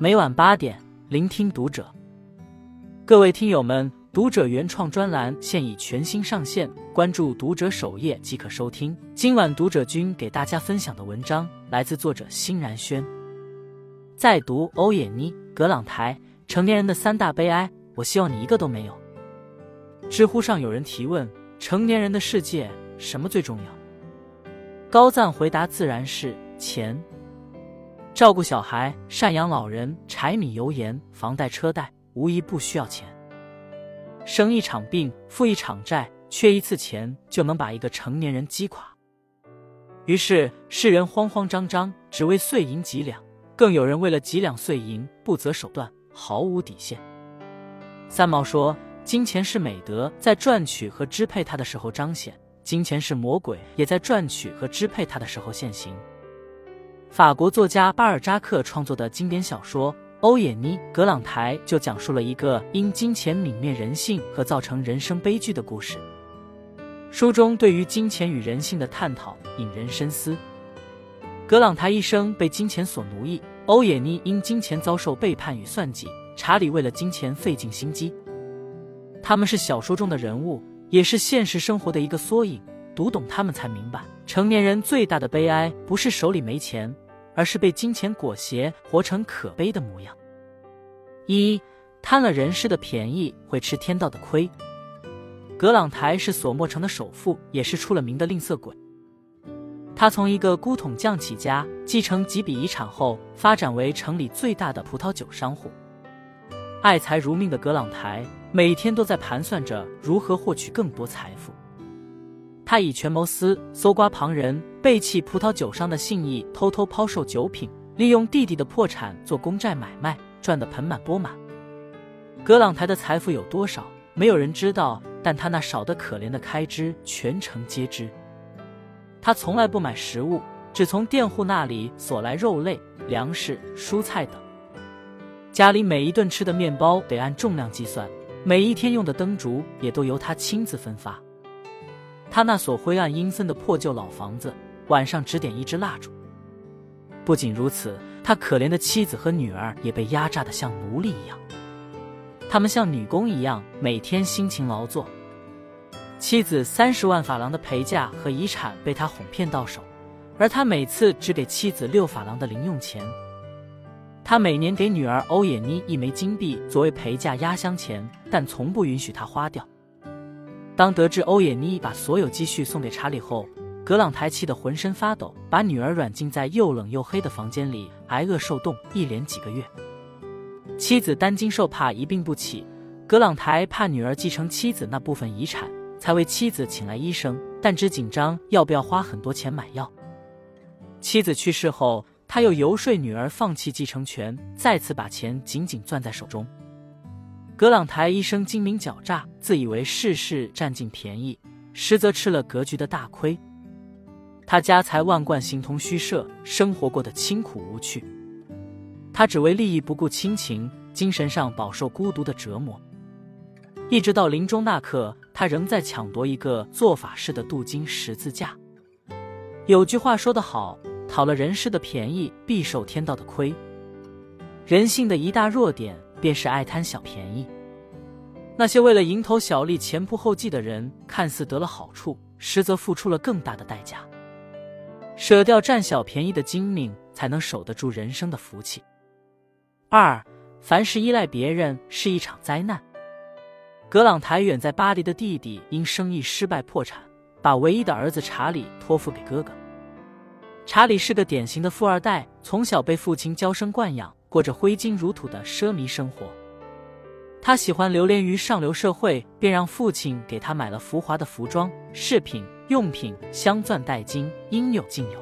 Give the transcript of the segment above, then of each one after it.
每晚八点，聆听读者。各位听友们，读者原创专栏现已全新上线，关注读者首页即可收听。今晚读者君给大家分享的文章来自作者欣然轩。在读欧也妮·葛朗台《成年人的三大悲哀》，我希望你一个都没有。知乎上有人提问：成年人的世界什么最重要？高赞回答自然是钱。照顾小孩、赡养老人、柴米油盐、房贷车贷，无一不需要钱。生一场病、负一场债，缺一次钱就能把一个成年人击垮。于是世人慌慌张张，只为碎银几两；更有人为了几两碎银不择手段，毫无底线。三毛说：“金钱是美德，在赚取和支配它的时候彰显；金钱是魔鬼，也在赚取和支配它的时候现形。”法国作家巴尔扎克创作的经典小说《欧也妮·葛朗台》就讲述了一个因金钱泯灭人性和造成人生悲剧的故事。书中对于金钱与人性的探讨引人深思。葛朗台一生被金钱所奴役，欧也妮因金钱遭受背叛与算计，查理为了金钱费尽心机。他们是小说中的人物，也是现实生活的一个缩影。读懂他们，才明白，成年人最大的悲哀不是手里没钱，而是被金钱裹挟，活成可悲的模样。一贪了人世的便宜，会吃天道的亏。葛朗台是索莫城的首富，也是出了名的吝啬鬼。他从一个古桶匠起家，继承几笔遗产后，发展为城里最大的葡萄酒商户。爱财如命的葛朗台，每天都在盘算着如何获取更多财富。他以权谋私，搜刮旁人，背弃葡萄酒商的信义，偷偷抛售酒品，利用弟弟的破产做公债买卖，赚得盆满钵满。葛朗台的财富有多少，没有人知道，但他那少得可怜的开支，全城皆知。他从来不买食物，只从佃户那里索来肉类、粮食、蔬菜等。家里每一顿吃的面包得按重量计算，每一天用的灯烛也都由他亲自分发。他那所灰暗阴森的破旧老房子，晚上只点一支蜡烛。不仅如此，他可怜的妻子和女儿也被压榨的像奴隶一样。他们像女工一样，每天辛勤劳作。妻子三十万法郎的陪嫁和遗产被他哄骗到手，而他每次只给妻子六法郎的零用钱。他每年给女儿欧也妮一枚金币作为陪嫁压箱钱，但从不允许她花掉。当得知欧也妮把所有积蓄送给查理后，格朗台气得浑身发抖，把女儿软禁在又冷又黑的房间里挨饿受冻，一连几个月。妻子担惊受怕，一病不起。格朗台怕女儿继承妻子那部分遗产，才为妻子请来医生，但只紧张要不要花很多钱买药。妻子去世后，他又游说女儿放弃继承权，再次把钱紧紧攥在手中。葛朗台一生精明狡诈，自以为事事占尽便宜，实则吃了格局的大亏。他家财万贯，形同虚设，生活过得清苦无趣。他只为利益不顾亲情，精神上饱受孤独的折磨。一直到临终那刻，他仍在抢夺一个做法式的镀金十字架。有句话说得好：“讨了人世的便宜，必受天道的亏。”人性的一大弱点。便是爱贪小便宜。那些为了蝇头小利前仆后继的人，看似得了好处，实则付出了更大的代价。舍掉占小便宜的精明，才能守得住人生的福气。二，凡事依赖别人是一场灾难。格朗台远在巴黎的弟弟因生意失败破产，把唯一的儿子查理托付给哥哥。查理是个典型的富二代，从小被父亲娇生惯养。过着挥金如土的奢靡生活，他喜欢流连于上流社会，便让父亲给他买了浮华的服装、饰品、用品、镶钻戴金，应有尽有。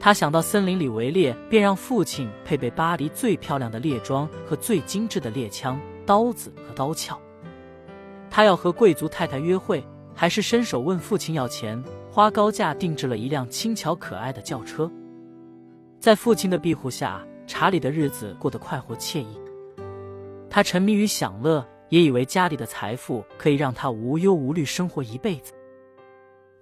他想到森林里围猎，便让父亲配备巴黎最漂亮的猎装和最精致的猎枪、刀子和刀鞘。他要和贵族太太约会，还是伸手问父亲要钱，花高价定制了一辆轻巧可爱的轿车。在父亲的庇护下。查理的日子过得快活惬意，他沉迷于享乐，也以为家里的财富可以让他无忧无虑生活一辈子。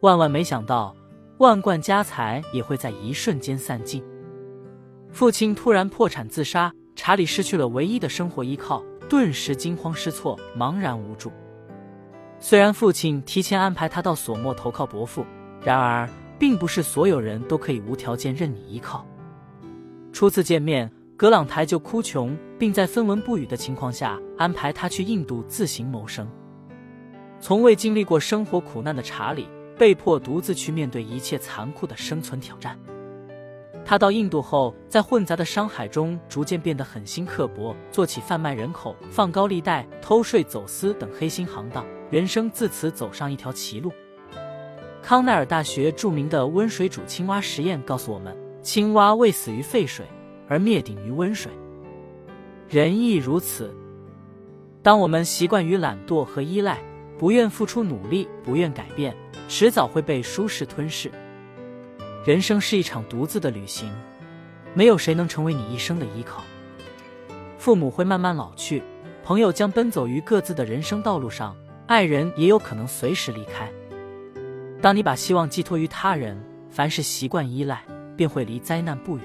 万万没想到，万贯家财也会在一瞬间散尽。父亲突然破产自杀，查理失去了唯一的生活依靠，顿时惊慌失措，茫然无助。虽然父亲提前安排他到索莫投靠伯父，然而并不是所有人都可以无条件任你依靠。初次见面，格朗台就哭穷，并在分文不语的情况下安排他去印度自行谋生。从未经历过生活苦难的查理，被迫独自去面对一切残酷的生存挑战。他到印度后，在混杂的商海中逐渐变得狠心刻薄，做起贩卖人口、放高利贷、偷税走私等黑心行当，人生自此走上一条歧路。康奈尔大学著名的温水煮青蛙实验告诉我们：青蛙未死于沸水，而灭顶于温水。人亦如此。当我们习惯于懒惰和依赖，不愿付出努力，不愿改变，迟早会被舒适吞噬。人生是一场独自的旅行，没有谁能成为你一生的依靠。父母会慢慢老去，朋友将奔走于各自的人生道路上，爱人也有可能随时离开。当你把希望寄托于他人，凡是习惯依赖，便会离灾难不远。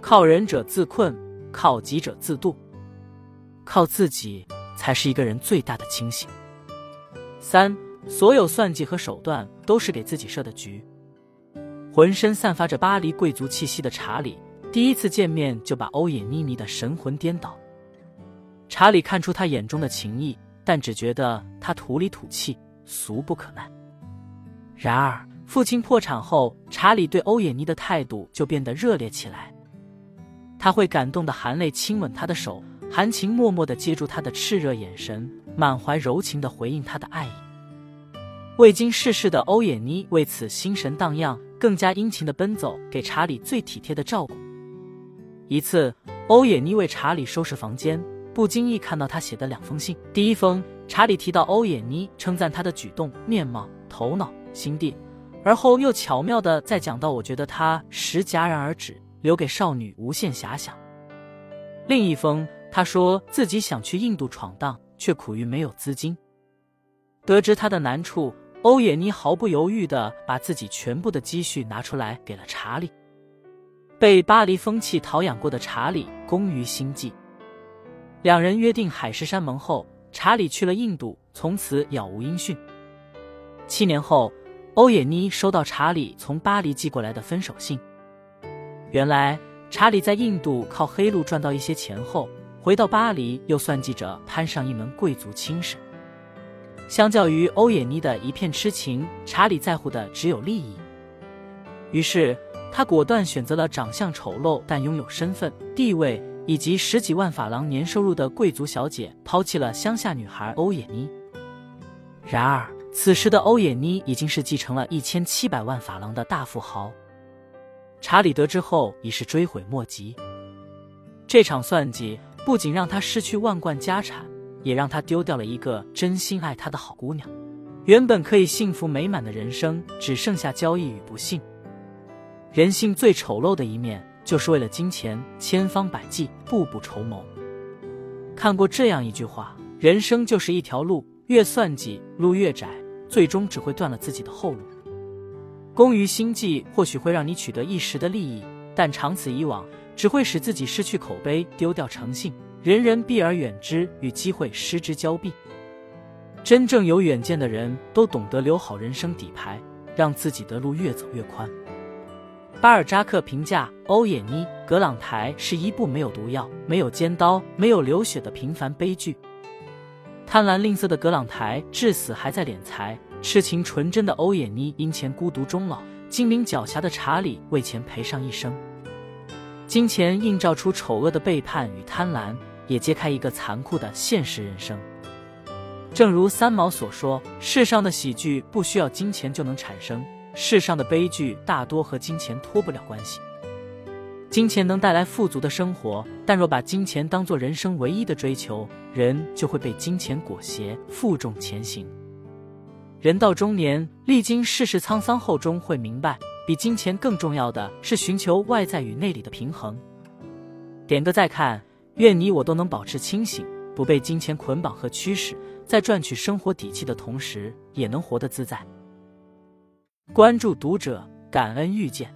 靠人者自困，靠己者自渡，靠自己才是一个人最大的清醒。三，所有算计和手段都是给自己设的局。浑身散发着巴黎贵族气息的查理，第一次见面就把欧也妮迷得神魂颠倒。查理看出他眼中的情意，但只觉得他土里土气，俗不可耐。然而，父亲破产后，查理对欧也妮的态度就变得热烈起来。他会感动的含泪亲吻她的手，含情脉脉的接住她的炽热眼神。满怀柔情的回应她的爱意。未经世事的欧也妮为此心神荡漾，更加殷勤的奔走，给查理最体贴的照顾。一次，欧也妮为查理收拾房间，不经意看到他写的两封信。第一封，查理提到欧也妮，称赞他的举动、面貌、头脑、心地，而后又巧妙的再讲到，我觉得他时戛然而止，留给少女无限遐想。另一封，他说自己想去印度闯荡。却苦于没有资金。得知他的难处，欧也妮毫不犹豫的把自己全部的积蓄拿出来给了查理。被巴黎风气陶养过的查理工于心计，两人约定海誓山盟后，查理去了印度，从此杳无音讯。七年后，欧也妮收到查理从巴黎寄过来的分手信。原来，查理在印度靠黑路赚到一些钱后。回到巴黎，又算计着攀上一门贵族亲事。相较于欧也妮的一片痴情，查理在乎的只有利益。于是，他果断选择了长相丑陋但拥有身份地位以及十几万法郎年收入的贵族小姐，抛弃了乡下女孩欧也妮。然而，此时的欧也妮已经是继承了一千七百万法郎的大富豪。查理得知后，已是追悔莫及。这场算计。不仅让他失去万贯家产，也让他丢掉了一个真心爱他的好姑娘。原本可以幸福美满的人生，只剩下交易与不幸。人性最丑陋的一面，就是为了金钱，千方百计，步步筹谋。看过这样一句话：人生就是一条路，越算计，路越窄，最终只会断了自己的后路。功于心计，或许会让你取得一时的利益，但长此以往。只会使自己失去口碑，丢掉诚信，人人避而远之，与机会失之交臂。真正有远见的人都懂得留好人生底牌，让自己的路越走越宽。巴尔扎克评价欧也妮·格朗台是一部没有毒药、没有尖刀、没有流血的平凡悲剧。贪婪吝啬的格朗台至死还在敛财，痴情纯真的欧也妮因钱孤独终老，精明狡黠的查理为钱赔上一生。金钱映照出丑恶的背叛与贪婪，也揭开一个残酷的现实人生。正如三毛所说：“世上的喜剧不需要金钱就能产生，世上的悲剧大多和金钱脱不了关系。金钱能带来富足的生活，但若把金钱当做人生唯一的追求，人就会被金钱裹挟，负重前行。人到中年，历经世事沧桑后，终会明白。”比金钱更重要的是寻求外在与内里的平衡。点个再看，愿你我都能保持清醒，不被金钱捆绑和驱使，在赚取生活底气的同时，也能活得自在。关注读者，感恩遇见。